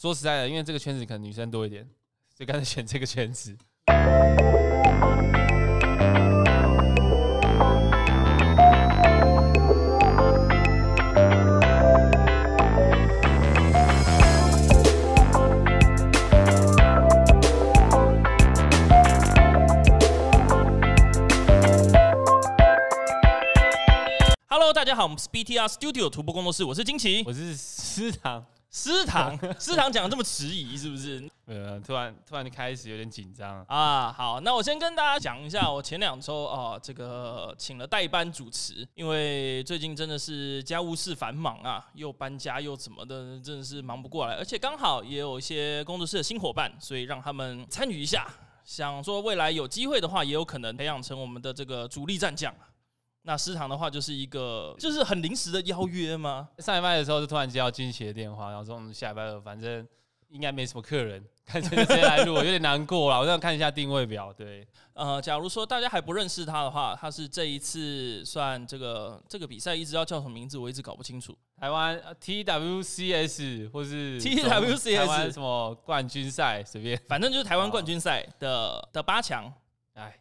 说实在的，因为这个圈子可能女生多一点，所以干脆选这个圈子。Hello，大家好，我们是 BTR Studio 徒步工作室，我是金奇，我是思堂。师堂，师堂讲的这么迟疑，是不是？呃，突然突然就开始有点紧张啊。好，那我先跟大家讲一下，我前两周啊，这个请了代班主持，因为最近真的是家务事繁忙啊，又搬家又怎么的，真的是忙不过来。而且刚好也有一些工作室的新伙伴，所以让他们参与一下，想说未来有机会的话，也有可能培养成我们的这个主力战将。那食堂的话就是一个，就是很临时的邀约吗？上礼拜的时候就突然接到金奇的电话，然后说我们下礼拜二反正应该没什么客人，看谁谁来录，有点难过了。我想看一下定位表，对，呃，假如说大家还不认识他的话，他是这一次算这个这个比赛一直要叫什么名字，我一直搞不清楚。台湾 TWCS 或是 TWCS 台湾什么冠军赛，随便，反正就是台湾冠军赛的、哦、的八强。哎，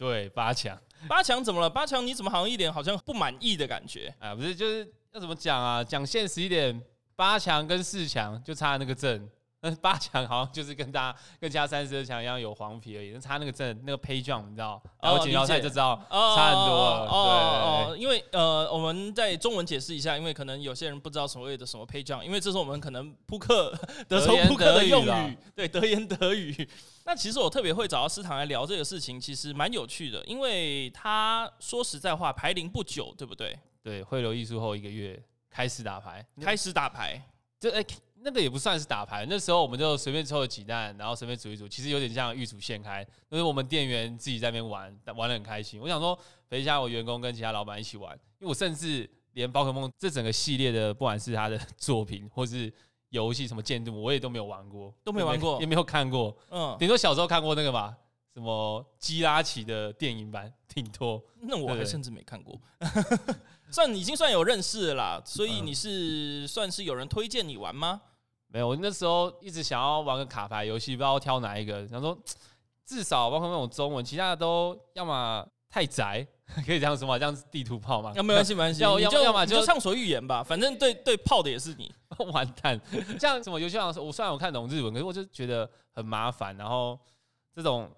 对，八强。八强怎么了？八强你怎么好像一点好像不满意的感觉？啊，不是，就是要怎么讲啊？讲现实一点，八强跟四强就差那个阵，那八强好像就是跟大家跟其他三十二强一样有黄皮而已，差那个证那个 pay jump 你知道？然后锦标赛就知道差很多了。哦哦哦，因为呃，我们在中文解释一下，因为可能有些人不知道所谓的什么 pay jump，因为这是我们可能扑克德州扑克的用语，对，德言德语。那其实我特别会找到师堂来聊这个事情，其实蛮有趣的，因为他说实在话，排龄不久，对不对？对，汇流艺术后一个月开始打牌，开始打牌，就哎、欸，那个也不算是打牌，那时候我们就随便抽了几弹，然后随便煮一煮，其实有点像预煮现开，就是我们店员自己在那边玩，玩得很开心。我想说等一下我员工跟其他老板一起玩，因为我甚至连宝可梦这整个系列的，不管是他的 作品或是。游戏什么建筑，我也都没有玩过，都没玩过，也没有看过。嗯，顶多小时候看过那个吧，什么基拉奇的电影版，挺多。那我还甚至没看过，算已经算有认识了啦。所以你是算是有人推荐你玩吗？没有，我那时候一直想要玩个卡牌游戏，不知道挑哪一个。想说至少包括那种中文，其他的都要么太宅。可以这样说吗？这样是地图炮吗？啊，没关系，没关系。要要要么就畅所欲言吧，反正对对炮的也是你。完蛋，这样什么游戏上，我虽然我看懂日文，可是我就觉得很麻烦。然后这种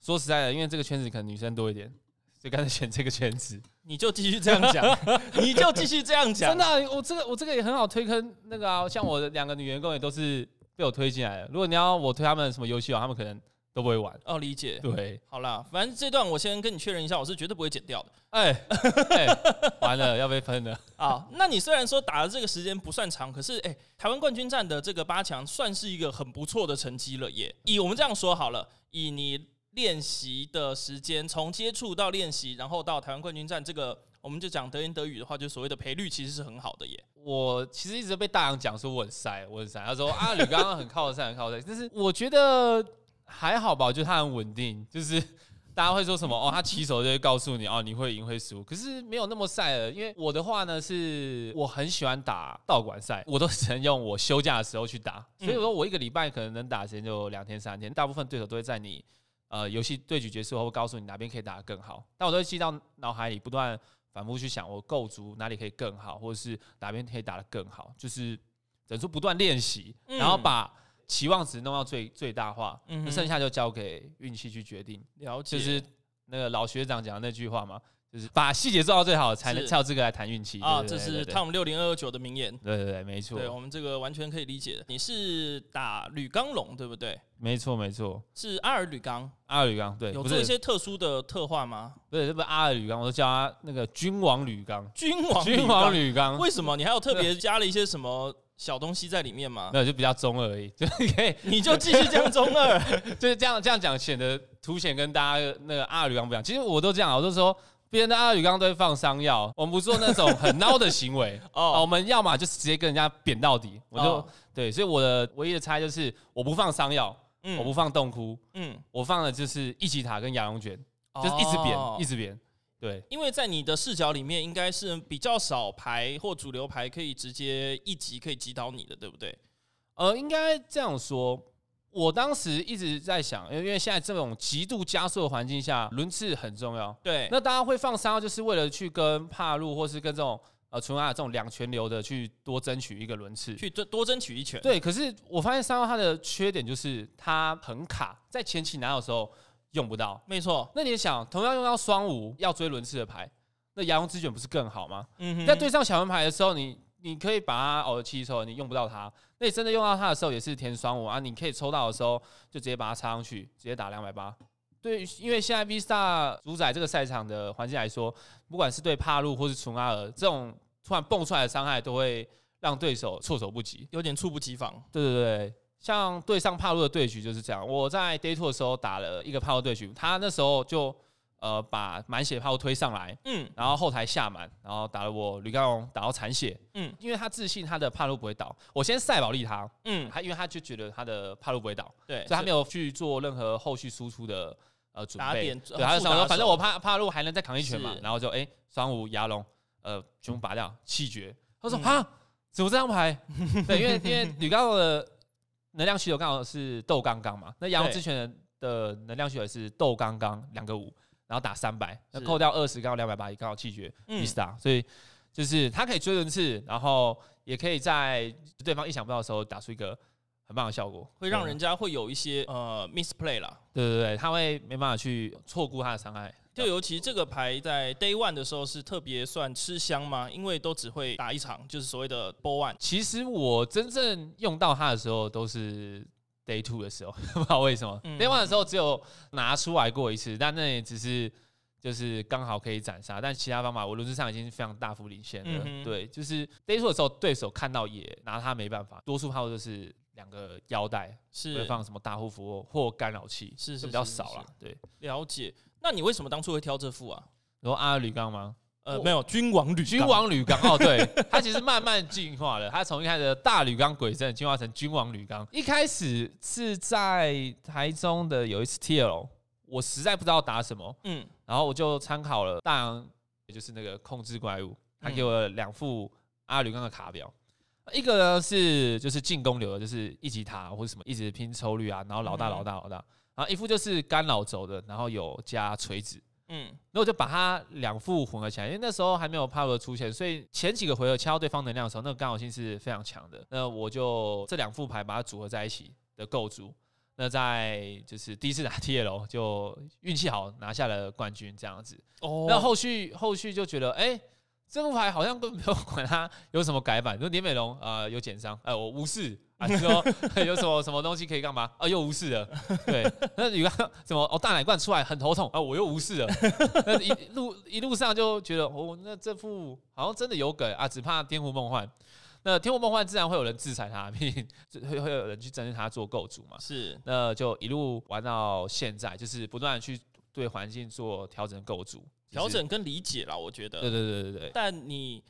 说实在的，因为这个圈子可能女生多一点，所以干脆选这个圈子。你就继续这样讲，你就继续这样讲。真的、啊，我这个我这个也很好推坑。那个啊，像我的两个女员工也都是被我推进来的。如果你要我推他们什么游戏啊，他们可能。都不会玩哦，理解。对，好啦，反正这段我先跟你确认一下，我是绝对不会剪掉的。哎、欸 欸，完了要被喷了啊！那你虽然说打的这个时间不算长，可是哎、欸，台湾冠军战的这个八强算是一个很不错的成绩了耶。以我们这样说好了，以你练习的时间，从接触到练习，然后到台湾冠军战这个，我们就讲德言德语的话，就所谓的赔率其实是很好的耶。我其实一直被大洋讲说我很晒，我很晒。他说啊，你刚刚很靠得很靠得但是我觉得。还好吧，我觉得他很稳定，就是大家会说什么哦，他起手就会告诉你哦，你会赢会输，可是没有那么晒了。因为我的话呢，是我很喜欢打道馆赛，我都只能用我休假的时候去打，所以说我一个礼拜可能能打时间就两天三天，大部分对手都会在你呃游戏对局结束后会告诉你哪边可以打得更好，但我都会记到脑海里，不断反复去想我构筑哪里可以更好，或者是哪边可以打得更好，就是等于说不断练习，然后把。期望值弄到最最大化，那剩下就交给运气去决定。了解，就是那个老学长讲的那句话嘛，就是把细节做到最好，才能才有资格来谈运气啊。这是 Tom 六零二二九的名言。对对对，没错。对我们这个完全可以理解的。你是打铝钢龙对不对？没错没错，是阿尔铝钢。阿尔铝钢对，有做一些特殊的特化吗？不是，这不是阿尔铝钢，我都叫他那个君王铝钢。君王君王铝钢，为什么？你还有特别加了一些什么？小东西在里面吗？没有，就比较中二而已，就可以，你就继续这样中二，就是这样这样讲，显得凸显跟大家那个阿尔铝钢不一样。其实我都这样，我都说别人的阿宇刚刚都会放伤药，我们不做那种很孬的行为 哦。我们要么就是直接跟人家扁到底，我就、哦、对。所以我的唯一的差异就是我不放伤药，嗯，我不放洞窟，嗯，我放的就是一级塔跟羊绒卷，就是一直扁，哦、一直扁。对，因为在你的视角里面，应该是比较少牌或主流牌可以直接一级可以击倒你的，对不对？呃，应该这样说。我当时一直在想，因为因为现在这种极度加速的环境下，轮次很重要。对，那大家会放三号，就是为了去跟帕路或是跟这种呃纯阿尔这种两全流的去多争取一个轮次，去多多争取一拳。对，可是我发现三号它的缺点就是它很卡，在前期拿的时候用不到。没错，那你想，同样用到双五要追轮次的牌，那牙龙之卷不是更好吗？嗯哼，在对上小门牌的时候，你你可以把它熬的七抽，你用不到它。那你真的用到它的时候，也是填双五啊。你可以抽到的时候，就直接把它插上去，直接打两百八。对，因为现在 V Star 主宰这个赛场的环境来说，不管是对帕路或是纯阿尔，这种突然蹦出来的伤害，都会让对手措手不及，有点猝不及防。对对对，像对上帕路的对局就是这样。我在 Day Two 的时候打了一个帕路对局，他那时候就。呃，把满血炮推上来，嗯，然后后台下满，然后打了我吕刚龙打到残血，嗯，因为他自信他的帕路不会倒，我先赛保利他，嗯，他因为他就觉得他的帕路不会倒，对，所以他没有去做任何后续输出的呃准备，对，他就想说反正我帕帕路还能再扛一拳嘛，然后就哎双五牙龙，呃全部拔掉气绝，他说啊怎么这张牌？对，因为因为吕刚龙的能量需求刚好是斗刚刚嘛，那牙龙之拳的能量需求是斗刚刚两个五。然后打三百，那扣掉二十，刚好两百八，也刚好气绝，V Star，所以就是他可以追轮次，然后也可以在对方意想不到的时候打出一个很棒的效果，会让人家会有一些呃 misplay 啦。对对对，他会没办法去错估他的伤害。就尤其这个牌在 Day One 的时候是特别算吃香吗？因为都只会打一场，就是所谓的 Ball One。其实我真正用到它的时候都是。Day two 的时候，不知道为什么、嗯、Day one 的时候只有拿出来过一次，但那也只是就是刚好可以斩杀，但其他方法我轮子上已经非常大幅领先了。嗯、对，就是 Day two 的时候，对手看到也拿他没办法，多数炮就是两个腰带，是会放什么大护符或干扰器，是是比较少了。对，了解。那你为什么当初会挑这副啊？然后阿尔吕刚吗？呃，没有，君王铝君王铝钢哦，对，它其实慢慢进化了，它从一开始的大铝钢鬼阵进化成君王铝钢。一开始是在台中的有一次 TL，我实在不知道打什么，嗯，然后我就参考了大洋，也就是那个控制怪物，他给我了两副阿吕刚的卡表，一个呢是就是进攻流的，就是一级塔或者什么一直拼抽率啊，然后老大老大老大，然后一副就是干扰轴的，然后有加锤子。嗯，那我就把它两副混合起来，因为那时候还没有 power 出现，所以前几个回合敲对方能量的时候，那个干扰性是非常强的。那我就这两副牌把它组合在一起的构筑，那在就是第一次打 TL 就运气好拿下了冠军这样子。哦，那后续后续就觉得哎。欸这副牌好像根本没有管它有什么改版，说林美龙啊有减伤，哎我无视啊，说 有什么什么东西可以干嘛？啊又无视了，对，那你看什么哦大奶罐出来很头痛啊我又无视了，那一路一路上就觉得哦那这副好像真的有梗啊，只怕天湖梦幻，那天湖梦幻自然会有人制裁他，并会会有人去针对他做构筑嘛，是，那就一路玩到现在，就是不断去对环境做调整构筑。调整跟理解啦，我觉得。对对对对对。但你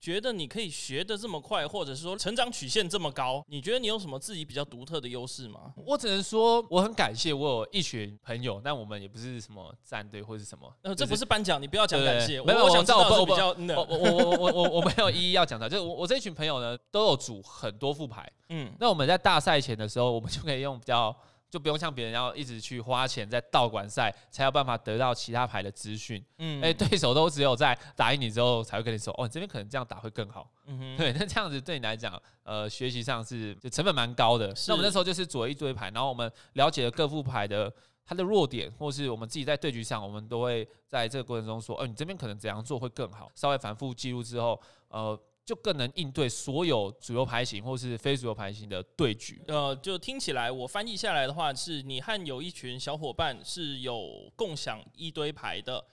觉得你可以学的这么快，或者是说成长曲线这么高，你觉得你有什么自己比较独特的优势吗？我只能说我很感谢我有一群朋友，但我们也不是什么战队或是什么。呃，这不是颁奖，你不要讲感谢。没有，我想知道我比较，我我我我我我没有一一要讲的，就是我我这一群朋友呢都有组很多副牌。嗯。那我们在大赛前的时候，我们就可以用比较。就不用像别人要一直去花钱在道馆赛，才有办法得到其他牌的资讯。嗯，哎，对手都只有在打赢你之后，才会跟你说，哦，你这边可能这样打会更好。嗯哼，对，那这样子对你来讲，呃，学习上是就成本蛮高的。那我们那时候就是组了一堆牌，然后我们了解了各副牌的它的弱点，或是我们自己在对局上，我们都会在这个过程中说，哦，你这边可能怎样做会更好。稍微反复记录之后，呃。就更能应对所有主流牌型或是非主流牌型的对局。呃，就听起来我翻译下来的话，是你和有一群小伙伴是有共享一堆牌的，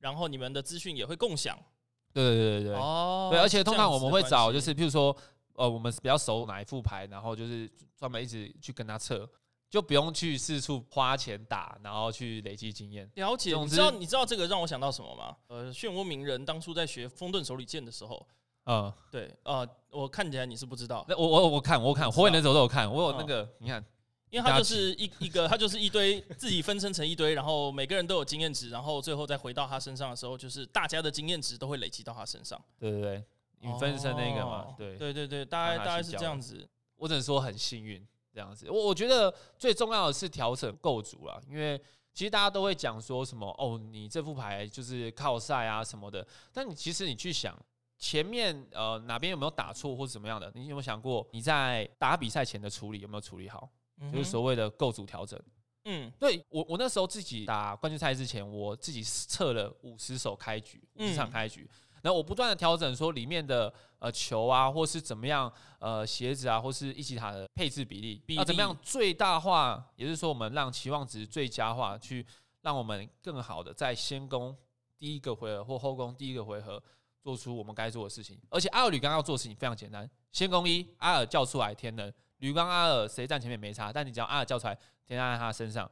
然后你们的资讯也会共享。对对对对对。哦。对，而且通常我们会找，就是譬如说，呃，我们比较熟哪一副牌，然后就是专门一直去跟他测，就不用去四处花钱打，然后去累积经验。了解。你知道你知道这个让我想到什么吗？呃，漩涡鸣人当初在学风遁手里剑的时候。嗯，对，呃，我看起来你是不知道，那我我我看我看火影忍者都有看，我有那个，你看，因为他就是一一个，他就是一堆自己分身成一堆，然后每个人都有经验值，然后最后再回到他身上的时候，就是大家的经验值都会累积到他身上。对对对，你分身那个嘛，对对对对，大概大概是这样子。我只能说很幸运这样子。我我觉得最重要的是调整构筑了，因为其实大家都会讲说什么哦，你这副牌就是靠赛啊什么的，但你其实你去想前面呃哪边有没有打错或者怎么样的，你有没有想过你在打比赛前的处理有没有处理好？就是所谓的构组调整。嗯，对我我那时候自己打冠军赛之前，我自己测了五十手开局，五十场开局。嗯然后我不断的调整，说里面的呃球啊，或是怎么样呃鞋子啊，或是一级塔的配置比例，要怎么样最大化，也就是说我们让期望值最佳化，去让我们更好的在先攻第一个回合或后攻第一个回合做出我们该做的事情。而且阿尔吕刚要做的事情非常简单，先攻一，阿尔叫出来天能，吕刚阿尔谁站前面没差，但你只要阿尔叫出来，天能在他身上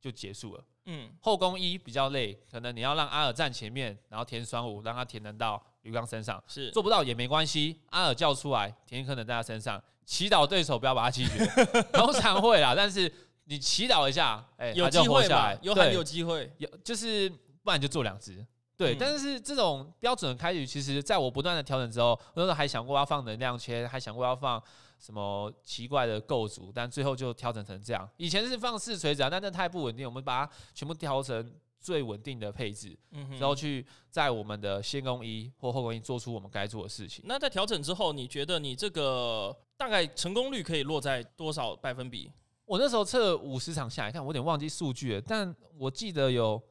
就结束了。嗯，后攻一比较累，可能你要让阿尔站前面，然后填双五，让他填能到吕刚身上，是做不到也没关系。阿尔叫出来，填可能在他身上，祈祷对手不要把他击绝，通常会啦。但是你祈祷一下，哎、欸，有机会吧？有很有机会，有就是不然就做两只。对，嗯、但是这种标准的开局，其实在我不断的调整之后，我那时候还想过要放能量圈，还想过要放。什么奇怪的构筑，但最后就调整成这样。以前是放四锤子啊，但那太不稳定，我们把它全部调成最稳定的配置，嗯哼，然后去在我们的先攻一或后攻一做出我们该做的事情。那在调整之后，你觉得你这个大概成功率可以落在多少百分比？我那时候测五十场下来看，我有点忘记数据了，但我记得有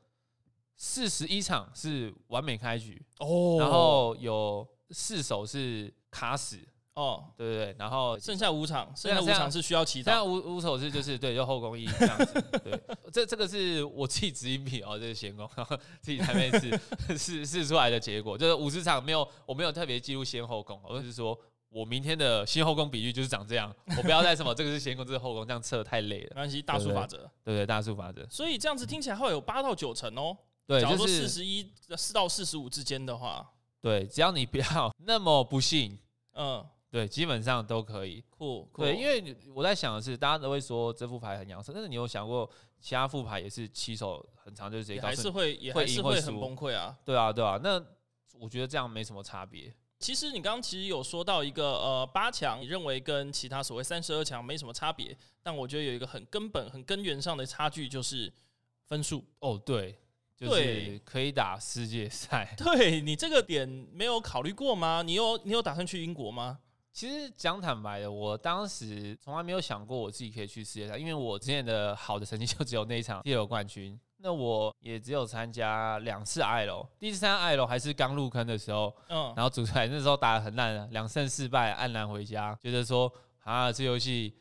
四十一场是完美开局哦，然后有四手是卡死。哦，对对对，然后剩下五场，剩下五场是需要祈祷。剩下五五手是就是 对，就后宫一这样子。对，这这个是我自己指引笔哦，这是先攻，然 后自己台面试试试出来的结果，就是五十场没有，我没有特别记录先后攻，我就是说我明天的先后宫比率就是长这样，我不要再什么这个是先宫，这是后宫，这样测太累了。没关系，大数法则，对对，大数法则。所以这样子听起来会有八到九成哦。对，假如说四十一四到四十五之间的话，对，只要你不要 那么不幸，嗯。对，基本上都可以。酷，对，因为我在想的是，大家都会说这副牌很养生，但是你有想过，其他副牌也是起手很长，就是也还是会也还是会很崩溃啊。对啊，对啊。那我觉得这样没什么差别。其实你刚刚其实有说到一个呃八强，你认为跟其他所谓三十二强没什么差别，但我觉得有一个很根本、很根源上的差距就是分数。哦，对。就是可以打世界赛。对，你这个点没有考虑过吗？你有你有打算去英国吗？其实讲坦白的，我当时从来没有想过我自己可以去世界赛，因为我之前的好的成绩就只有那一场 TL 冠军。那我也只有参加两次 IL，第一次参加 IL 还是刚入坑的时候，嗯，然后组出来那时候打的很烂，两胜四败，黯然回家，觉得说啊，这游戏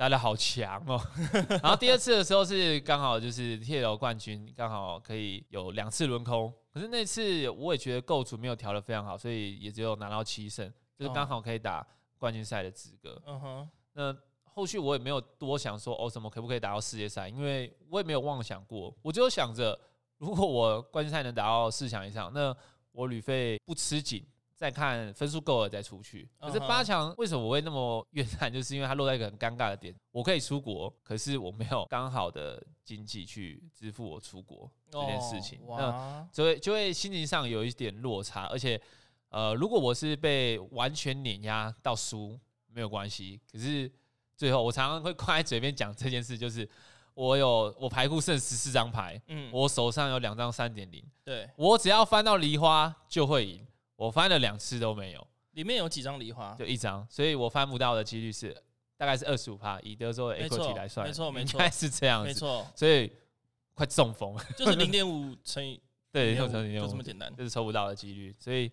打的好强哦。然后第二次的时候是刚好就是 TL 冠军，刚好可以有两次轮空，可是那次我也觉得构筑没有调的非常好，所以也只有拿到七胜。就是刚好可以打冠军赛的资格。嗯哼。那后续我也没有多想说哦，什么可不可以打到世界赛？因为我也没有妄想过，我就想着如果我冠军赛能打到四强以上，那我旅费不吃紧，再看分数够了再出去。可是八强为什么我会那么怨叹？就是因为它落在一个很尴尬的点，我可以出国，可是我没有刚好的经济去支付我出国这件事情，那就会就会心情上有一点落差，而且。呃，如果我是被完全碾压到输，没有关系。可是最后，我常常会挂在嘴边讲这件事，就是我有我牌库剩十四张牌，嗯，我手上有两张三点零，对，我只要翻到梨花就会赢，我翻了两次都没有。里面有几张梨花？就一张，所以我翻不到的几率是大概是二十五帕，以德州的 equity 来算，没错没错，应该是这样子，没错。所以快中风，就是 零点五乘以对，就这么简单，就是抽不到的几率，所以。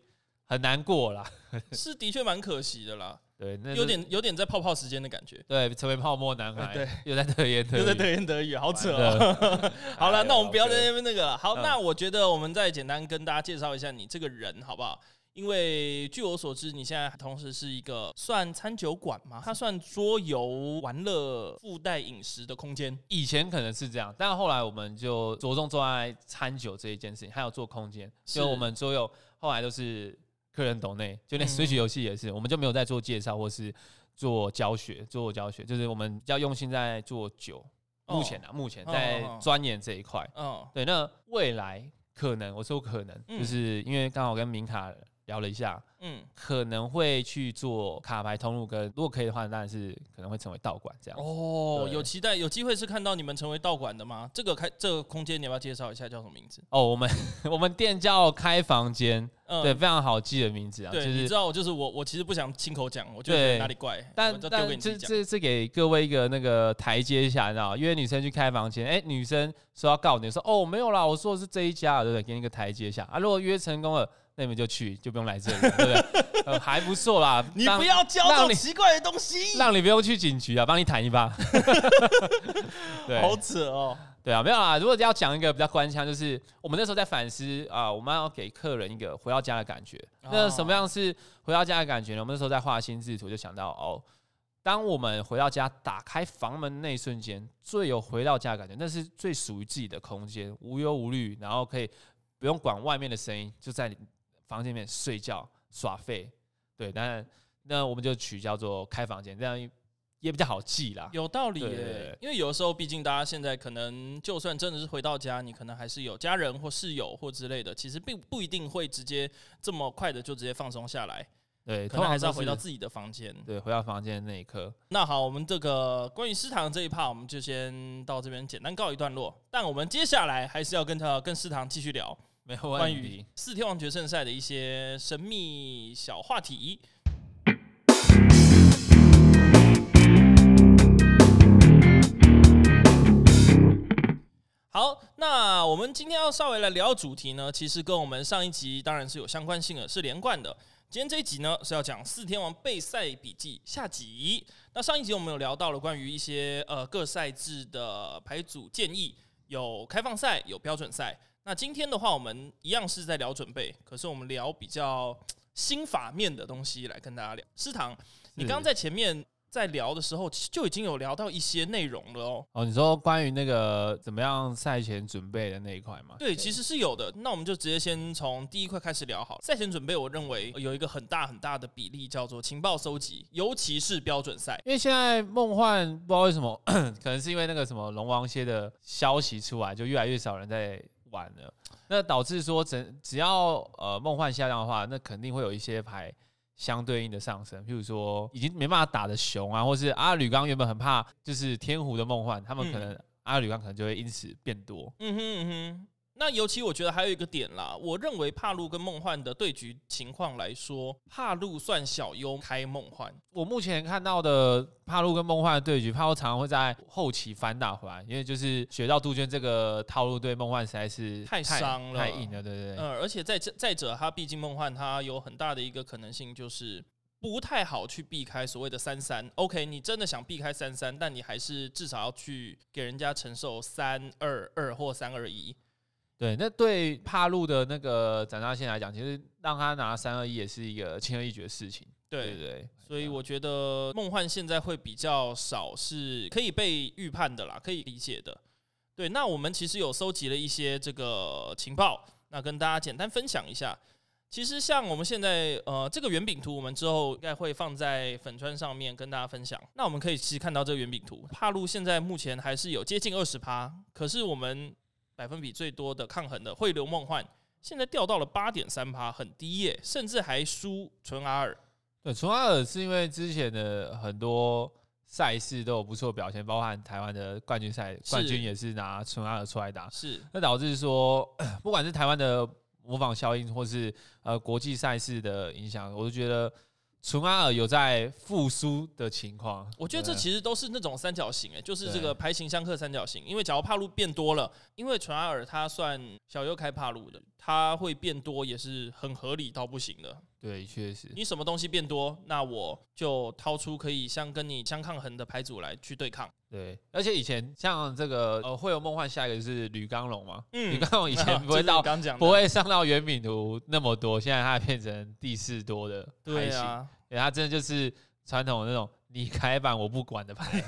很难过啦，是的确蛮可惜的啦。对，那有点有点在泡泡时间的感觉。对，成为泡沫男孩。对，又在得言得又在得言德语，好扯哦。好了，那我们不要在那边那个了。好，那我觉得我们再简单跟大家介绍一下你这个人，好不好？因为据我所知，你现在同时是一个算餐酒馆吗？它算桌游玩乐附带饮食的空间。以前可能是这样，但后来我们就着重做在餐酒这一件事情，还有做空间。就我们桌游后来都是。客人懂内，就连 Switch 游戏也是，嗯、我们就没有在做介绍或是做教学，做教学就是我们比较用心在做酒。目前啊，目前在钻研这一块。嗯，对。那未来可能，我说可能，就是因为刚好跟明卡聊了一下，嗯，可能会去做卡牌通路，跟如果可以的话，当然是可能会成为道馆这样。哦，有期待，有机会是看到你们成为道馆的吗？这个开这个空间，你要不要介绍一下叫什么名字？哦，我们 我们店叫开房间，嗯，对，非常好记的名字啊。对，就是、你知道，我就是我，我其实不想亲口讲，我觉得哪里怪，但但这这这给各位一个那个台阶下，你知道约女生去开房间，哎、欸，女生说要告你说，哦，没有啦，我说的是这一家，对不对？给你一个台阶下啊。如果约成功了。那你们就去，就不用来这里，对不对？呃，还不错啦。你不要教这种奇怪的东西，让你不用去警局啊，帮你弹一把。对，好扯哦。对啊，没有啦。如果要讲一个比较官腔，就是我们那时候在反思啊，我们要给客人一个回到家的感觉。哦、那什么样是回到家的感觉呢？我们那时候在画心智图，就想到哦，当我们回到家，打开房门那一瞬间，最有回到家的感觉，那是最属于自己的空间，无忧无虑，然后可以不用管外面的声音，就在房间里面睡觉耍废，对，当然那我们就取叫做开房间，这样也比较好记啦。有道理因为有的时候，毕竟大家现在可能就算真的是回到家，你可能还是有家人或室友或之类的，其实并不一定会直接这么快的就直接放松下来。对，可能还是要回到自己的房间。对，回到房间的那一刻。那好，我们这个关于食堂这一趴，我们就先到这边简单告一段落。但我们接下来还是要跟他跟食堂继续聊。没有关于四天王决胜赛的一些神秘小话题。好，那我们今天要稍微来聊主题呢，其实跟我们上一集当然是有相关性的，是连贯的。今天这一集呢是要讲四天王备赛笔记下集。那上一集我们有聊到了关于一些呃各赛制的牌组建议，有开放赛，有标准赛。那今天的话，我们一样是在聊准备，可是我们聊比较心法面的东西来跟大家聊。师堂，你刚刚在前面在聊的时候，就已经有聊到一些内容了哦。哦，你说关于那个怎么样赛前准备的那一块吗？对，其实是有的。那我们就直接先从第一块开始聊好了。赛前准备，我认为有一个很大很大的比例叫做情报收集，尤其是标准赛。因为现在梦幻不知道为什么，可能是因为那个什么龙王蝎的消息出来，就越来越少人在。那导致说只只要呃梦幻下降的话，那肯定会有一些牌相对应的上升，譬如说已经没办法打的熊啊，或是阿吕刚原本很怕就是天胡的梦幻，他们可能、嗯、阿吕刚可能就会因此变多。嗯哼嗯哼。那尤其我觉得还有一个点啦，我认为帕路跟梦幻的对局情况来说，帕路算小优开梦幻。我目前看到的帕路跟梦幻的对局，帕路常常会在后期反打回来，因为就是学到杜鹃这个套路对梦幻实在是太伤了，太硬了，对对对。嗯，而且再再者，他毕竟梦幻他有很大的一个可能性，就是不太好去避开所谓的三三。OK，你真的想避开三三，但你还是至少要去给人家承受三二二或三二一。对，那对帕路的那个斩杀线来讲，其实让他拿三二一也是一个轻而易举的事情。对对，对，所以我觉得梦幻现在会比较少是可以被预判的啦，可以理解的。对，那我们其实有收集了一些这个情报，那跟大家简单分享一下。其实像我们现在呃这个圆饼图，我们之后应该会放在粉川上面跟大家分享。那我们可以其实看到这个圆饼图，帕路现在目前还是有接近二十趴，可是我们。百分比最多的抗衡的汇流梦幻，现在掉到了八点三趴，很低耶，甚至还输纯阿尔。对，纯阿尔是因为之前的很多赛事都有不错表现，包含台湾的冠军赛，冠军也是拿纯阿尔出来打，是那导致说，不管是台湾的模仿效应，或是呃国际赛事的影响，我都觉得。纯阿尔有在复苏的情况，我觉得这其实都是那种三角形，哎，就是这个牌型相克三角形。因为假如帕路变多了，因为纯阿尔他算小右开帕路的，他会变多也是很合理到不行的。对，确实。你什么东西变多，那我就掏出可以相跟你相抗衡的牌组来去对抗。对，而且以前像这个呃会有梦幻，下一个就是吕刚龙嘛，吕、嗯、刚龙以前 不会到不会上到圆饼图那么多，现在它变成第四多的牌型。对，他真的就是传统的那种你开板我不管的牌。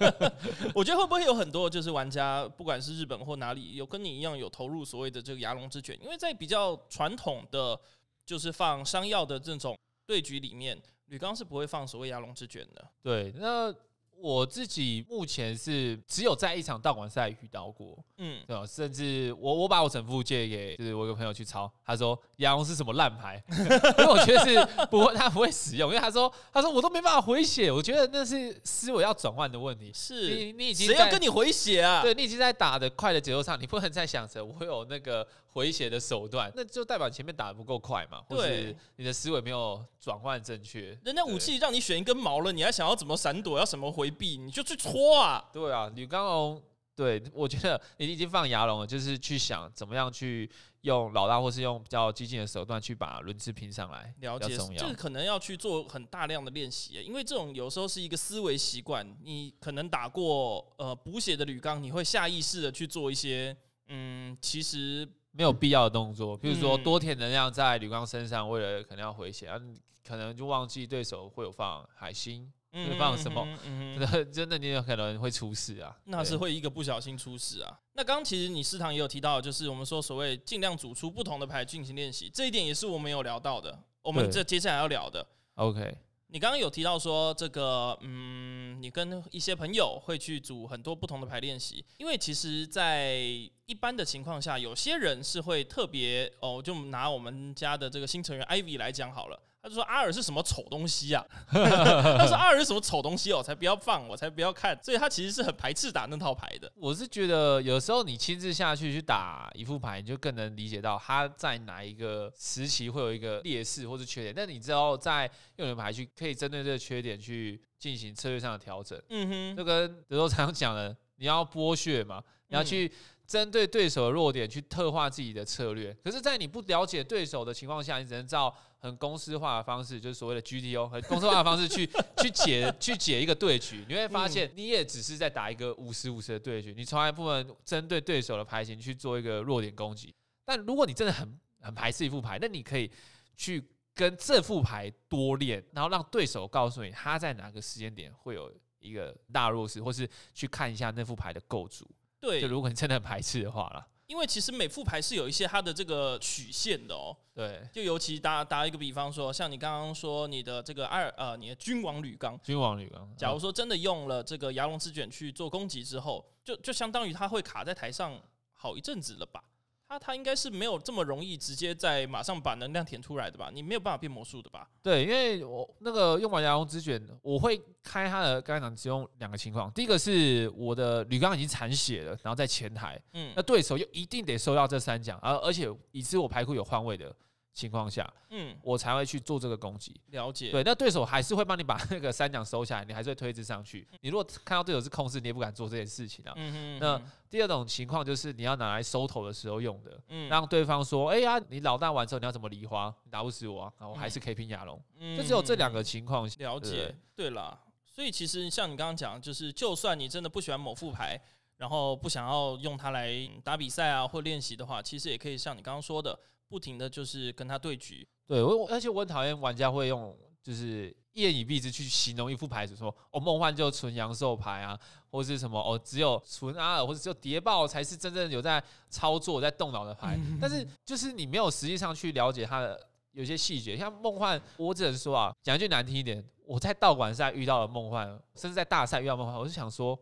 我觉得会不会有很多就是玩家，不管是日本或哪里，有跟你一样有投入所谓的这个牙龙之卷？因为在比较传统的，就是放商药的这种对局里面，吕刚是不会放所谓牙龙之卷的。对，那我自己目前是只有在一场道馆赛遇到过，嗯，对吧？甚至我我把我整副借给就是我一个朋友去抄，他说亚龙是什么烂牌，因为我觉得是不会，他不会使用，因为他说他说我都没办法回血，我觉得那是思维要转换的问题。是你你已经谁要跟你回血啊？对，你已经在打的快的节奏上，你不能再想着我有那个回血的手段，那就代表前面打的不够快嘛，或是你的思维没有转换正确。人家武器让你选一根毛了，你还想要怎么闪躲，要什么回避，你就去搓啊！对啊，吕刚龙，对我觉得你已经放牙龙了，就是去想怎么样去用老大或是用比较激进的手段去把轮次拼上来。了解，这个可能要去做很大量的练习，因为这种有时候是一个思维习惯。你可能打过呃补血的吕刚，你会下意识的去做一些嗯，其实没有必要的动作，比如说多填能量在吕刚身上，为了可能要回血，啊，可能就忘记对手会有放海星。会放什么？嗯嗯嗯、真的，你有可能会出事啊！那是会一个不小心出事啊！那刚刚其实你师堂也有提到，就是我们说所谓尽量组出不同的牌进行练习，这一点也是我们有聊到的。我们这接下来要聊的，OK。你刚刚有提到说这个，嗯，你跟一些朋友会去组很多不同的牌练习，因为其实，在一般的情况下，有些人是会特别哦，就拿我们家的这个新成员 Ivy 来讲好了。他就说阿尔是什么丑东西啊？他说阿尔是什么丑东西哦，我才不要放，我才不要看。所以他其实是很排斥打那套牌的。我是觉得有时候你亲自下去去打一副牌，你就更能理解到他在哪一个时期会有一个劣势或是缺点。但你知道在用你的牌去可以针对这个缺点去进行策略上的调整。嗯哼，就跟德州常讲的，你要剥削嘛，你要去。针对对手的弱点去特化自己的策略，可是，在你不了解对手的情况下，你只能照很公式化的方式，就是所谓的 GTO，很公式化的方式去 去解去解一个对局，你会发现你也只是在打一个五十五十的对局，你从来不能针对对手的牌型去做一个弱点攻击。但如果你真的很很排斥一副牌，那你可以去跟这副牌多练，然后让对手告诉你他在哪个时间点会有一个大弱势，或是去看一下那副牌的构筑。对，就如果你真的很排斥的话啦，因为其实每副牌是有一些它的这个曲线的哦。对，就尤其打打一个比方说，像你刚刚说你的这个二呃，你的君王铝钢，君王铝钢，假如说真的用了这个牙龙之卷去做攻击之后，就就相当于他会卡在台上好一阵子了吧。他他应该是没有这么容易直接在马上把能量填出来的吧？你没有办法变魔术的吧？对，因为我那个用完牙龙之卷，我会开他的刚才讲只用两个情况，第一个是我的铝钢已经残血了，然后在前台，嗯，那对手又一定得收到这三奖，而而且已知我牌库有换位的。情况下，嗯，我才会去做这个攻击。了解，对，那对手还是会帮你把那个三奖收下来，你还是会推直上去。你如果看到对手是控制，你也不敢做这件事情啊。嗯哼嗯哼。那第二种情况就是你要拿来收头的时候用的，嗯，让对方说，哎呀，你老大完之后你要怎么梨花，你打不死我啊，然后我还是可以拼亚龙。嗯，就只有这两个情况。了解，对了，所以其实像你刚刚讲，就是就算你真的不喜欢某副牌，然后不想要用它来打比赛啊或练习的话，其实也可以像你刚刚说的。不停的就是跟他对局，对我，而且我很讨厌玩家会用就是一言以蔽之去形容一副牌子，说哦梦幻就纯阳寿牌啊，或者是什么哦只有纯阿尔或者只有谍报才是真正有在操作在动脑的牌，但是就是你没有实际上去了解它的有些细节，像梦幻，我只能说啊，讲一句难听一点，我在道馆赛遇到了梦幻，甚至在大赛遇到梦幻，我就想说，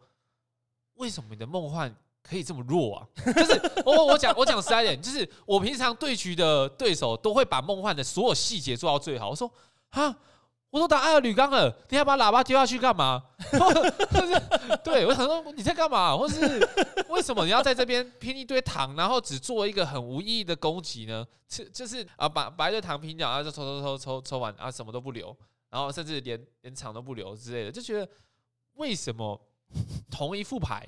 为什么你的梦幻？可以这么弱啊？就是我我我讲我讲实在点，就是我平常对局的对手都会把梦幻的所有细节做到最好。我说啊，我都打艾尔吕刚了，你还把喇叭丢下去干嘛？就是对我想说你在干嘛？或是为什么你要在这边拼一堆糖，然后只做一个很无意义的攻击呢？就就是啊，把把一堆糖拼掉，然后就抽抽抽抽抽完啊，什么都不留，然后甚至连连场都不留之类的，就觉得为什么同一副牌？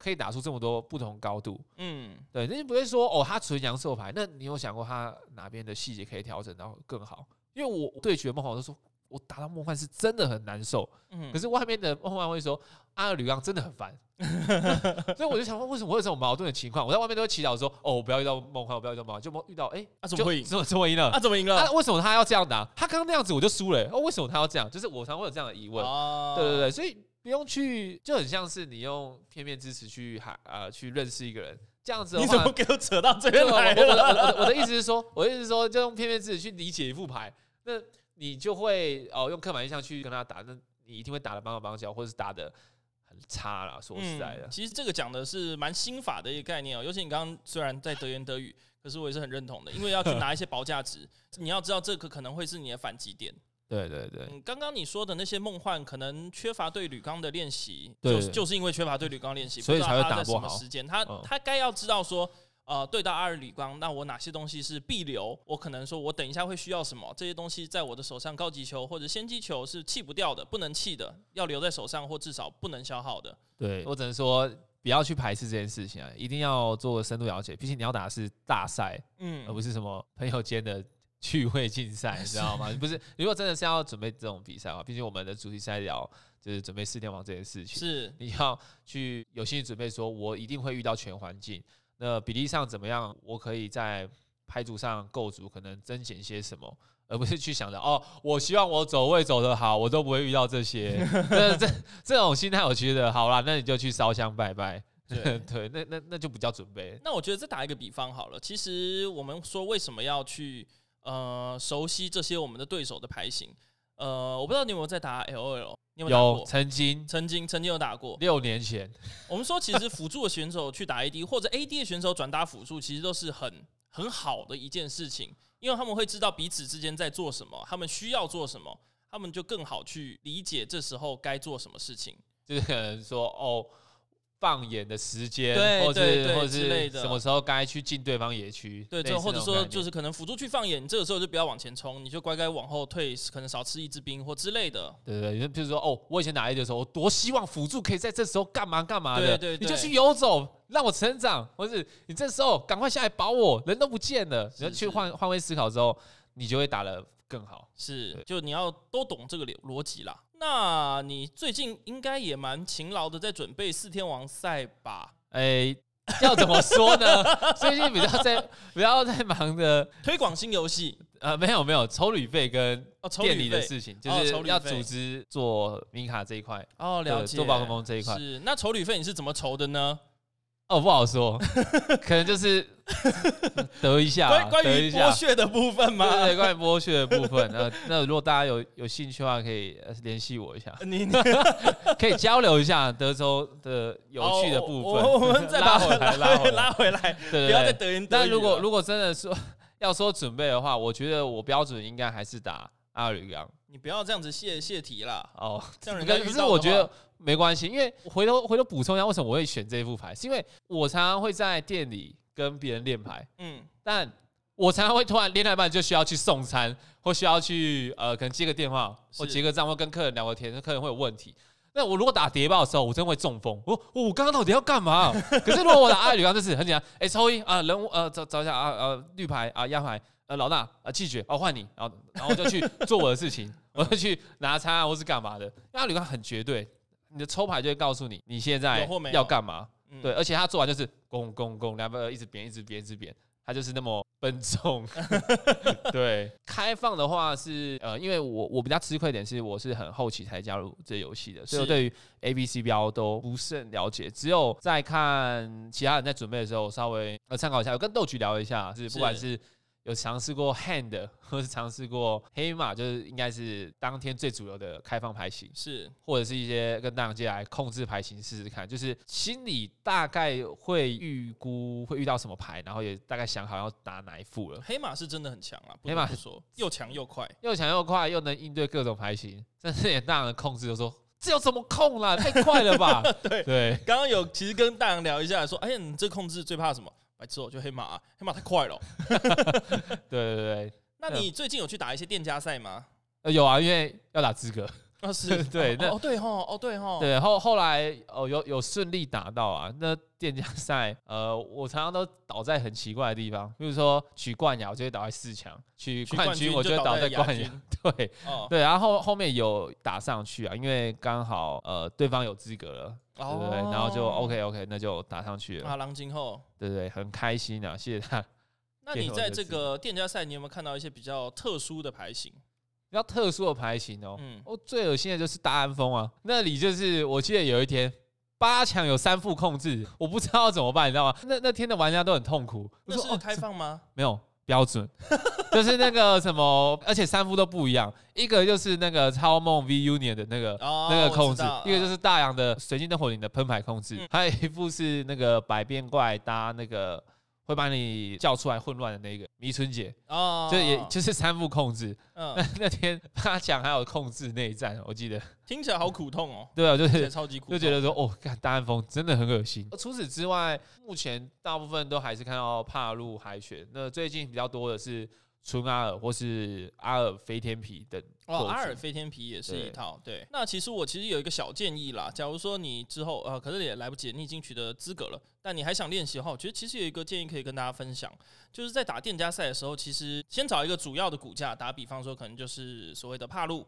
可以打出这么多不同高度，嗯，对，那你不会说哦，他纯阳寿牌，那你有想过他哪边的细节可以调整到更好？因为我对决梦幻，我都说我打到梦幻是真的很难受，嗯，可是外面的梦幻会说阿尔吕刚真的很烦，所以我就想问，为什么会有这种矛盾的情况？我在外面都会祈祷说，哦，我不要遇到梦幻，我不要遇到梦幻，就遇到哎，他、欸啊、怎么会赢？怎么怎么赢了？他、啊、怎么赢了？啊、为什么他要这样打？他刚刚那样子我就输了、欸，哦，为什么他要这样？就是我常会有这样的疑问，哦、对对对，所以。不用去，就很像是你用片面之词去还呃去认识一个人，这样子的话。你怎么给我扯到这边来了？我的我的我的意思是说，我的意思是说，就用片面之词去理解一副牌，那你就会哦用刻板印象去跟他打，那你一定会打的帮手帮脚，或者是打的很差啦。说实在的，嗯、其实这个讲的是蛮心法的一个概念哦、喔。尤其你刚刚虽然在德言德语，可是我也是很认同的，因为要去拿一些保价值，你要知道这个可能会是你的反击点。对对对，嗯，刚刚你说的那些梦幻，可能缺乏对铝钢的练习，就是就是因为缺乏对铝钢练习，所以才会打不好。什么时间，他他该要知道说，呃，对到阿尔铝钢，那我哪些东西是必留？我可能说我等一下会需要什么？这些东西在我的手上，高级球或者先机球是弃不掉的，不能弃的，要留在手上或至少不能消耗的。对，我只能说不要去排斥这件事情啊，一定要做深度了解。毕竟你要打的是大赛，嗯，而不是什么朋友间的。趣味竞赛，你知道吗？不是，如果真的是要准备这种比赛的话，毕竟我们的主题赛聊就是准备四天王这件事情，是你要去有心理准备，说我一定会遇到全环境，那比例上怎么样？我可以在牌组上构筑，可能增减些什么，而不是去想着哦，我希望我走位走得好，我都不会遇到这些。这这这种心态，我觉得好啦，那你就去烧香拜拜。对 对，那那那就不叫准备。那我觉得再打一个比方好了，其实我们说为什么要去？呃，熟悉这些我们的对手的牌型。呃，我不知道你有没有在打 LOL，你有没有打过？有，曾经，曾经，曾经有打过。六年前，我们说，其实辅助的选手去打 AD，或者 AD 的选手转打辅助，其实都是很很好的一件事情，因为他们会知道彼此之间在做什么，他们需要做什么，他们就更好去理解这时候该做什么事情。就是可能说，哦。放眼的时间，或者或者是什么时候该去进对方野区，对，就或者说就是可能辅助去放眼，你这个时候就不要往前冲，你就乖乖往后退，可能少吃一支兵或之类的。对对，比如说哦，我以前打 A 的时候，我多希望辅助可以在这时候干嘛干嘛的，对对对，你就去游走，让我成长，或是你这时候赶快下来保我，人都不见了，你要去换换位思考之后，你就会打得更好。是，就你要都懂这个逻辑啦。那你最近应该也蛮勤劳的，在准备四天王赛吧？哎、欸，要怎么说呢？最近比较在比较在忙的 推广新游戏。呃，没有没有，抽旅费跟店里的事情，就是要组织做米卡这一块。哦，了解。做宝可梦这一块。是，那抽旅费你是怎么筹的呢？哦，不好说，可能就是得一下，关于剥削的部分吗？对，关于剥削的部分。那那如果大家有有兴趣的话，可以联系我一下，你 可以交流一下德州的有趣的部分。我们再拉回来，拉回来，拉回来。对，不要再德云德。那如果如果真的说 要说准备的话，我觉得我标准应该还是打阿吕刚。你不要这样子泄泄题啦。哦，这样人可是我觉得。没关系，因为回头回头补充一下，为什么我会选这副牌？是因为我常常会在店里跟别人练牌，嗯，但我常常会突然练到一半就需要去送餐，或需要去呃，可能接个电话，或结个账，或跟客人聊个天，客人会有问题。那我如果打谍报的时候，我真的会中风。我我刚刚到底要干嘛？可是如果我打阿铝钢，就是很简单，哎，抽一啊，人物呃找找一下啊呃绿牌啊压牌呃老大啊气绝哦换你，然后然后我就去做我的事情，我就去拿餐啊或是干嘛的。阿铝钢很绝对。你的抽牌就会告诉你你现在要干嘛，对，而且他做完就是攻攻攻，两边一直扁，一直扁，一直扁，他就是那么笨重。对，开放的话是呃，因为我我比较吃亏点是我是很后期才加入这游戏的，所以我对于 A B C 标都不是很了解，只有在看其他人在准备的时候稍微呃参考一下，我跟豆菊聊一下，是不管是。有尝试过 hand，或是尝试过黑马，就是应该是当天最主流的开放牌型，是或者是一些跟大洋借来控制牌型试试看，就是心里大概会预估会遇到什么牌，然后也大概想好要打哪一副了。黑马是真的很强啊，黑马说又强又快，又强又快，又能应对各种牌型，但是也大洋的控制就说这要怎么控啦？太快了吧？对对，刚刚有其实跟大洋聊一下，说哎呀，你这控制最怕什么？白之后就黑马、啊，黑马太快了。对对对，那你最近有去打一些店家赛吗？呃，有啊，因为要打资格。啊，是对，那哦对哈，哦对哈，对后后来哦有有顺利打到啊。那店家赛，呃，我常常都倒在很奇怪的地方，比如说取冠亚，我就会倒在四强；取冠军，我就会倒在冠亚。对，哦、对，然后后后面有打上去啊，因为刚好呃对方有资格了，哦、对不对？然后就 OK OK，那就打上去了。啊，郎今后，对对，很开心啊，谢谢他。那你在这个店家赛，你有没有看到一些比较特殊的牌型？比较特殊的牌型哦，嗯，哦，最恶心的就是大安峰啊，那里就是我记得有一天八强有三副控制，我不知道怎么办，你知道吗？那那天的玩家都很痛苦。那是开放吗？没有，标准，就是那个什么，而且三副都不一样，一个就是那个超梦 V Union 的那个、哦、那个控制，一个就是大洋的水晶灯火灵的喷牌控制，嗯、还有一副是那个百变怪搭那个。会把你叫出来混乱的那个迷春姐哦，就也就是三副控制。嗯，那那天他讲还有控制内战，我记得 听起来好苦痛哦。对啊，就是超级苦，就觉得说哦，看大安峰真的很恶心。除此之外，目前大部分都还是看到帕路海选。那最近比较多的是。春阿尔或是阿尔飞天皮的哦，阿尔飞天皮也是一套。对，对，那其实我其实有一个小建议啦，假如说你之后呃，可是也来不及，你已经取得资格了，但你还想练习的话，我觉得其实有一个建议可以跟大家分享，就是在打店家赛的时候，其实先找一个主要的骨架，打比方说可能就是所谓的帕路。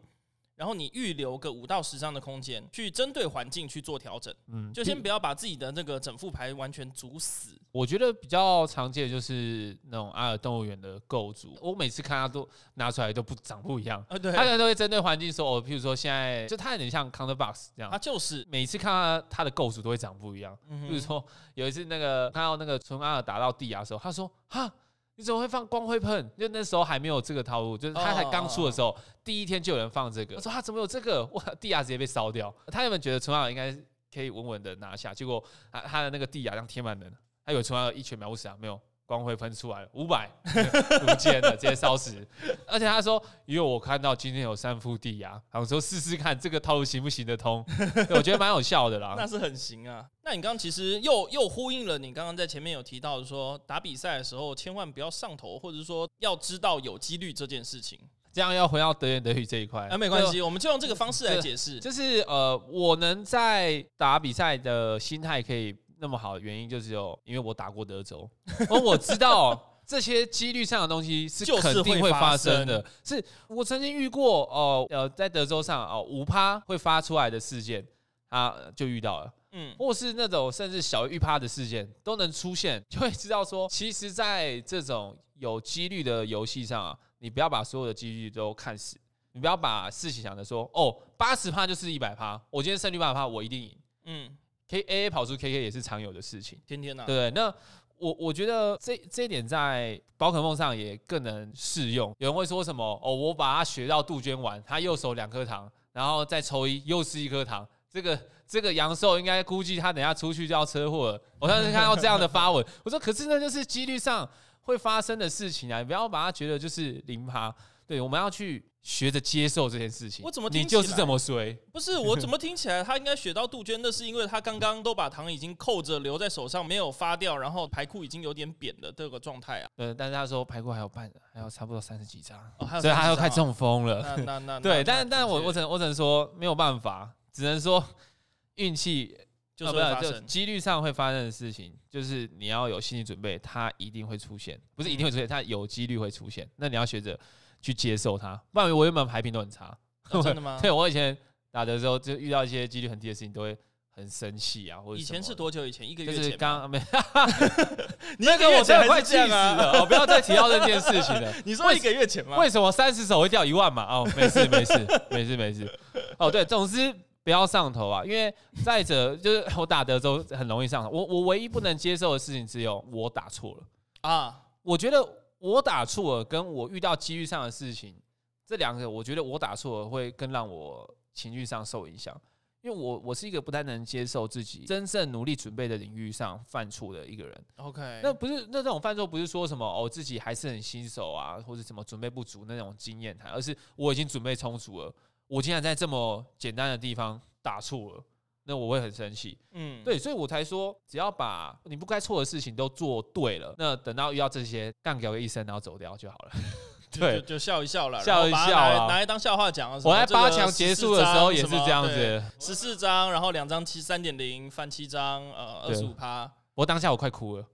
然后你预留个五到十张的空间，去针对环境去做调整。嗯，就先不要把自己的那个整副牌完全阻死。我觉得比较常见的就是那种阿尔动物园的构筑，我每次看它都拿出来都不长不一样。啊，对，他可能都会针对环境说，哦，譬如说现在就它有点像 Counter Box 这样，它就是每次看到它的构筑都会长不一样。嗯，比如说有一次那个看到那个纯阿尔打到地牙的时候，他说哈。你怎么会放光辉喷？就那时候还没有这个套路，就是他才刚出的时候，oh, oh, oh, oh. 第一天就有人放这个。我说他怎么有这个？哇，地牙直接被烧掉。他原本觉得春奥应该可以稳稳的拿下，结果他他的那个地牙像贴满人，他以为春奥一拳秒不死啊，没有。光辉喷出来了，五百不见了，直接烧死。而且他说，因为我看到今天有三副地牙，我说试试看这个套路行不行得通。我觉得蛮有效的啦。那是很行啊。那你刚刚其实又又呼应了你刚刚在前面有提到的说，打比赛的时候千万不要上头，或者是说要知道有几率这件事情。这样要回到德言德语这一块，啊，没关系，我们就用这个方式来解释。就是呃，我能在打比赛的心态可以。那么好的原因就只有因为我打过德州，而我知道 这些几率上的东西是肯定会发生的。是我曾经遇过哦，呃，在德州上哦，五趴会发出来的事件，他就遇到了，嗯，或是那种甚至小于一趴的事件都能出现，就会知道说，其实，在这种有几率的游戏上啊，你不要把所有的几率都看死，你不要把事情想着说，哦，八十趴就是一百趴，我今天胜率八十趴，我一定赢，嗯。K A A 跑出 K K 也是常有的事情，天天呐。对，那我我觉得这这一点在宝可梦上也更能适用。有人会说什么？哦，我把它学到杜鹃丸，他右手两颗糖，然后再抽一，又是一颗糖。这个这个阳寿应该估计他等下出去就要车祸了。我上次看到这样的发文，我说可是那就是几率上会发生的事情啊，你不要把它觉得就是零趴。对，我们要去。学着接受这件事情，我怎么听你就是这么衰？不是我怎么 听起来他应该学到杜鹃，那是因为他刚刚都把糖已经扣着留在手上，没有发掉，然后牌库已经有点扁的这个状态啊。对，但是他说牌库还有半，还有差不多三十几张，所以他又开中风了。那那 那对，但但我我只能我只能说没有办法，只能说 运气就是会发生，几率上会发生的事情，就是你要有心理准备，它一定会出现，不是一定会出现，它有几率会出现。那你要学着。去接受它，不然我原本牌品都很差。哦、真的吗？对，我以前打的时候，就遇到一些几率很低的事情，都会很生气啊，或者。以前是多久以前？一个月前。就是刚没，那个我真的快气死了！哦，不要再提到这件事情了。你说一个月前吗？为什么三十手会掉一万嘛？哦，没事没事没事没事。哦，对，总之不要上头啊，因为再者就是我打德州很容易上头。我我唯一不能接受的事情只有我打错了啊，我觉得。我打错了，跟我遇到机遇上的事情，这两个我觉得我打错了会更让我情绪上受影响，因为我我是一个不太能接受自己真正努力准备的领域上犯错的一个人。OK，那不是那这种犯错不是说什么哦自己还是很新手啊，或者什么准备不足那种经验谈，而是我已经准备充足了，我竟然在这么简单的地方打错了。那我会很生气，嗯，对，所以我才说，只要把你不该错的事情都做对了，那等到遇到这些干掉个一声，然后走掉就好了，对，就笑一笑了，笑一笑啊，拿来当笑话讲。我在八强结束的时候也是这样子，十四张，然后两张七三点零翻七张，呃，二十五趴。我当下我快哭了，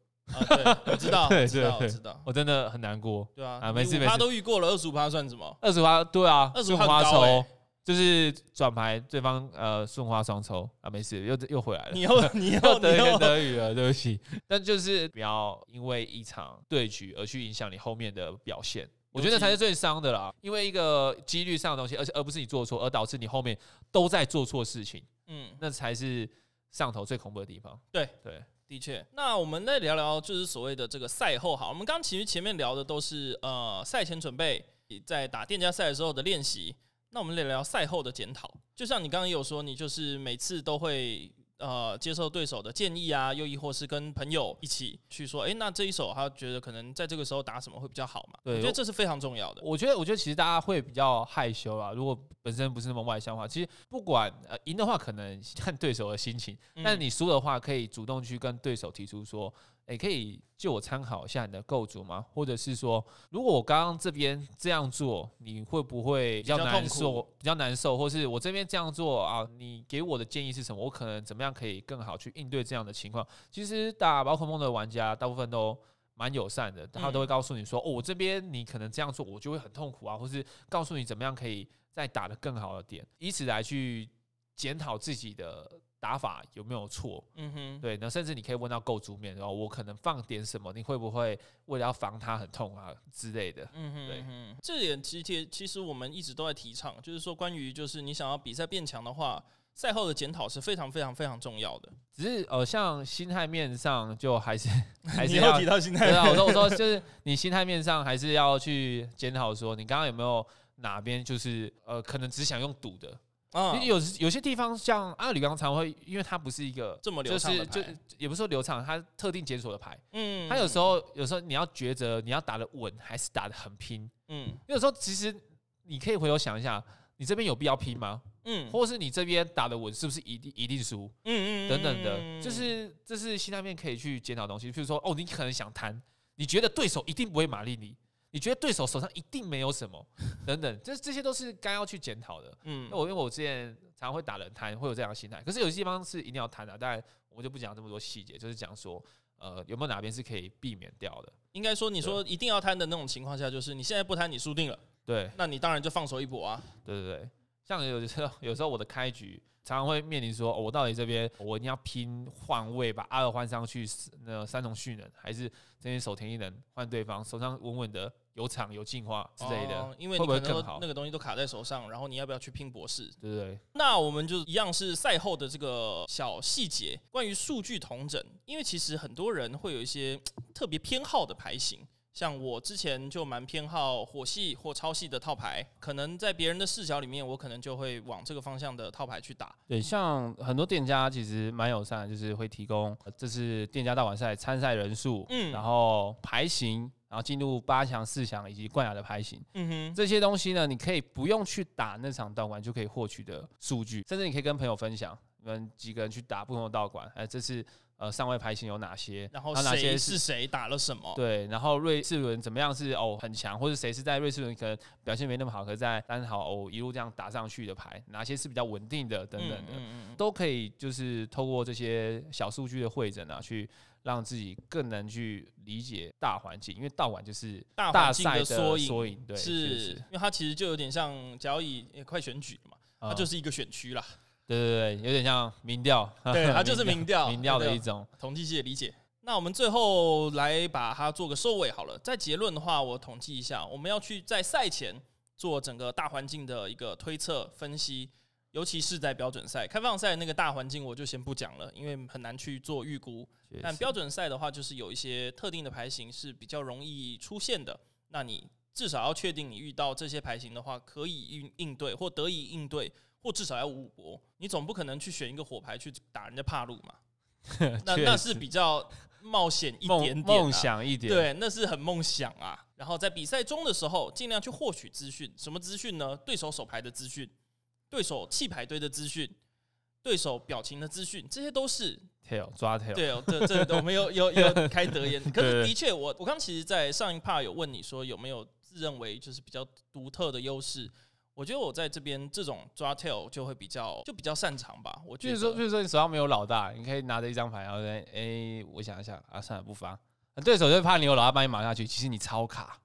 对，我知道，对，知道，我知道，我真的很难过，对啊，啊，没事没事，他都遇过了，二十五趴算什么？二十五趴，对啊，二十五趴抽。就是转牌，对方呃顺花双抽啊，没事，又又回来了。你又 你又得言得语了，对不起。但就是不要因为一场对局而去影响你后面的表现，我觉得才是最伤的啦。因为一个几率上的东西，而且而不是你做错，而导致你后面都在做错事情，嗯，那才是上头最恐怖的地方。对对，的确。那我们再聊聊，就是所谓的这个赛后好。我们刚刚其实前面聊的都是呃赛前准备，在打店家赛的时候的练习。那我们来聊聊赛后的检讨。就像你刚刚也有说，你就是每次都会。呃，接受对手的建议啊，又亦或是跟朋友一起去说，哎、欸，那这一手他觉得可能在这个时候打什么会比较好嘛？对，我觉得这是非常重要的。我觉得，我觉得其实大家会比较害羞啊。如果本身不是那么外向的话，其实不管呃赢的话，可能 看对手的心情；嗯、但你输的话，可以主动去跟对手提出说。也、欸、可以就我参考一下你的构筑吗？或者是说，如果我刚刚这边这样做，你会不会比较难受？比较难受，或是我这边这样做啊？你给我的建议是什么？我可能怎么样可以更好去应对这样的情况？其实打宝可梦的玩家大部分都蛮友善的，他都会告诉你说：“哦，我这边你可能这样做，我就会很痛苦啊。”或是告诉你怎么样可以再打得更好的点，以此来去检讨自己的。打法有没有错？嗯哼，对，那甚至你可以问到构筑面，然后我可能放点什么，你会不会为了要防他很痛啊之类的？嗯哼，对，这点其实其实我们一直都在提倡，就是说关于就是你想要比赛变强的话，赛后的检讨是非常非常非常重要的。只是呃，像心态面上就还是 还是要提到心态，对啊，我说我说就是你心态面上还是要去检讨，说你刚刚有没有哪边就是呃，可能只想用赌的。啊，有有些地方像阿里刚才会，因为它不是一个这么流畅的牌，就也不是说流畅，它特定检索的牌。嗯，它有时候有时候你要抉择，你要打的稳还是打的很拼。嗯，有时候其实你可以回头想一下，你这边有必要拼吗？嗯，或者是你这边打的稳，是不是一定一定输？嗯嗯，等等的，就是这是心态面可以去检讨东西。譬如说，哦，你可能想贪，你觉得对手一定不会马力你。你觉得对手手上一定没有什么，等等，这这些都是该要去检讨的。嗯，那我因为我之前常常会打人摊，会有这样的心态。可是有些地方是一定要摊的，当然我就不讲这么多细节，就是讲说，呃，有没有哪边是可以避免掉的？应该说，你说一定要摊的那种情况下，就是你现在不摊，你输定了。对，那你当然就放手一搏啊。对对对，像有时候有时候我的开局。常常会面临说，哦，我到底这边我一定要拼换位，把阿尔换上去，那三重蓄能，还是这边手填一能换对方手上稳稳的有场有进化之类的，哦，因为你可能那个东西都卡在手上，然后你要不要去拼博士？对不对？那我们就一样是赛后的这个小细节，关于数据统整，因为其实很多人会有一些 特别偏好的牌型。像我之前就蛮偏好火系或超系的套牌，可能在别人的视角里面，我可能就会往这个方向的套牌去打。对，像很多店家其实蛮友善，就是会提供这是店家大碗赛参赛人数，嗯，然后牌型，然后进入八强、四强以及冠亚的牌型，嗯哼，这些东西呢，你可以不用去打那场道馆就可以获取的数据，甚至你可以跟朋友分享，你们几个人去打不同的道馆，哎，这是。呃，上位牌型有哪些？然后谁是谁打了什么？对，然后瑞士轮怎么样是哦很强，或者谁是在瑞士轮可能表现没那么好，可是在单好哦一路这样打上去的牌，哪些是比较稳定的等等的，嗯嗯嗯都可以就是透过这些小数据的会诊啊，去让自己更能去理解大环境，因为道馆就是大赛的缩影，缩影对，是因为它其实就有点像交易也快选举嘛，它就是一个选区啦。对对对，有点像民调，对，它就是民调，民调的一种统计系的理解。那我们最后来把它做个收尾好了。在结论的话，我统计一下，我们要去在赛前做整个大环境的一个推测分析，尤其是在标准赛、开放赛那个大环境，我就先不讲了，因为很难去做预估。但标准赛的话，就是有一些特定的牌型是比较容易出现的，那你至少要确定你遇到这些牌型的话，可以应应对或得以应对。或至少要五五波，你总不可能去选一个火牌去打人家帕路嘛？那那是比较冒险一点点、啊，梦想一点，对，那是很梦想啊。然后在比赛中的时候，尽量去获取资讯，什么资讯呢？对手手牌的资讯，对手弃牌堆的资讯，对手表情的资讯，这些都是 tail 抓 tail。对哦，这这我们有有有开德言，可是的确，我我刚其实，在上一趴有问你说有没有自认为就是比较独特的优势。我觉得我在这边这种抓 tail 就会比较就比较擅长吧。我就是，说，比如说你手上没有老大，你可以拿着一张牌，然后哎、欸，我想一下啊，算了，不发。对手就怕你有老大帮你码下去，其实你超卡，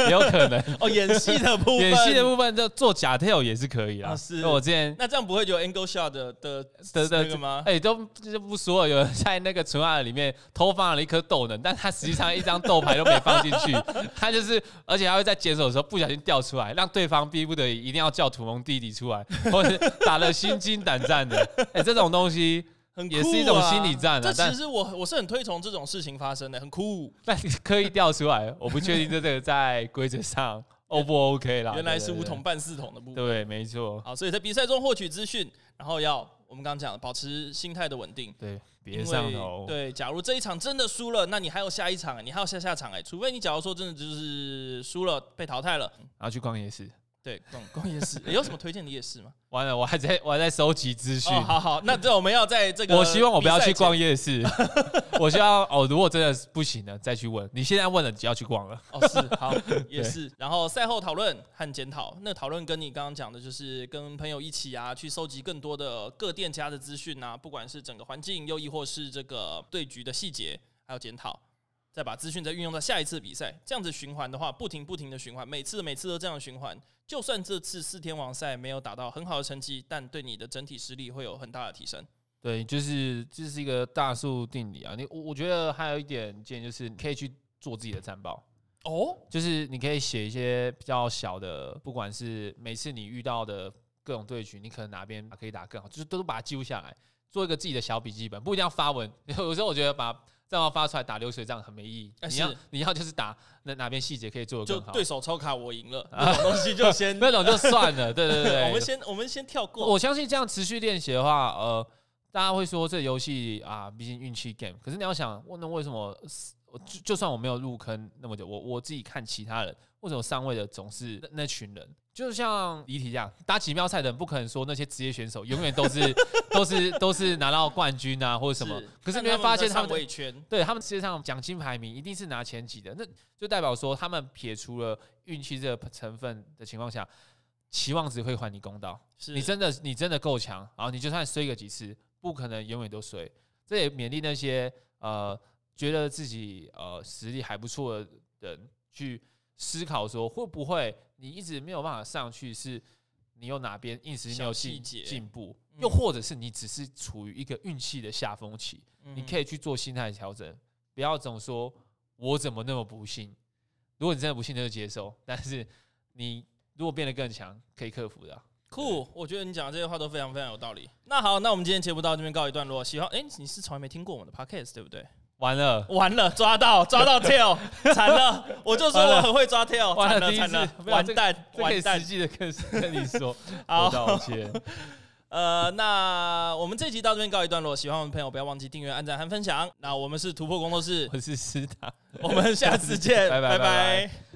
也有可能哦。演戏的部分，演戏的部分就做假 tail 也是可以啊。是，我之前那这样不会有 angle shot 的的的那个吗？哎，都就不说了，有人在那个存案里面偷放了一颗豆能，但他实际上一张豆牌都没放进去，他就是，而且还会在解手的时候不小心掉出来，让对方逼不得已一定要叫土蒙弟弟出来，或者是打得心惊胆战的。哎，这种东西。很酷、啊、也是一种心理战啊。这其实我我是很推崇这种事情发生的，很酷。但刻意调出来，我不确定这个在规则上 O 不 OK 啦。原来是五统半四统的部分。对，没错。好，所以在比赛中获取资讯，然后要我们刚刚讲的保持心态的稳定。对，别上头。对，假如这一场真的输了，那你还有下一场，你还有下下场哎，除非你假如说真的就是输了被淘汰了，然后去逛夜市。对，逛逛夜市，有什么推荐的夜市吗？完了，我还在 我还在收集资讯。好好，那这我们要在这个，我希望我不要去逛夜市。我希望哦，如果真的不行了，再去问。你现在问了，就要去逛了。哦，是好，也是。然后赛后讨论和检讨，那讨论跟你刚刚讲的，就是跟朋友一起啊，去收集更多的各店家的资讯啊，不管是整个环境，又亦或是这个对局的细节，还有检讨。再把资讯再运用到下一次比赛，这样子循环的话，不停不停的循环，每次每次都这样循环。就算这次四天王赛没有打到很好的成绩，但对你的整体实力会有很大的提升。对，就是这是一个大数定理啊。你我我觉得还有一点建议就是，你可以去做自己的战报哦，就是你可以写一些比较小的，不管是每次你遇到的各种对局，你可能哪边可以打更好，就是都把它记录下来，做一个自己的小笔记本，不一定要发文。有时候我觉得把这样发出来打流水账很没意义。你要你要就是打那哪边细节可以做得更好。就对手抽卡我赢了，这种东西就先 那种就算了。对对对，我们先我们先跳过。我相信这样持续练习的话，呃，大家会说这游戏啊，毕竟运气 game。可是你要想，那为什么就就算我没有入坑那么久，我我自己看其他人，为什么上位的总是那，那群人？就像离题这样，打锦标赛的人不可能说那些职业选手永远都是 都是都是拿到冠军啊或者什么。可是你会发现他们对他们世界上奖金排名一定是拿前几的，那就代表说他们撇除了运气这个成分的情况下，期望值会还你公道。是你真的你真的够强，然后你就算摔个几次，不可能永远都摔。这也勉励那些呃觉得自己呃实力还不错的人去思考说会不会。你一直没有办法上去，是你有哪边一直没有进进步，又或者是你只是处于一个运气的下风期，你可以去做心态调整，不要总说我怎么那么不幸。如果你真的不幸，那就接受。但是你如果变得更强，可以克服的。酷，我觉得你讲的这些话都非常非常有道理。那好，那我们今天节目到这边告一段落。喜欢哎，你是从来没听过我们的 Podcast 对不对？完了，完了，抓到，抓到 tail，惨了！我就说我很会抓 tail，惨了，惨了，完蛋，完蛋！实际的跟 跟你说，好道歉。呃，那我们这集到这边告一段落，喜欢我们的朋友不要忘记订阅、按赞和分享。那我们是突破工作室，我是师塔，我们下次见，拜拜。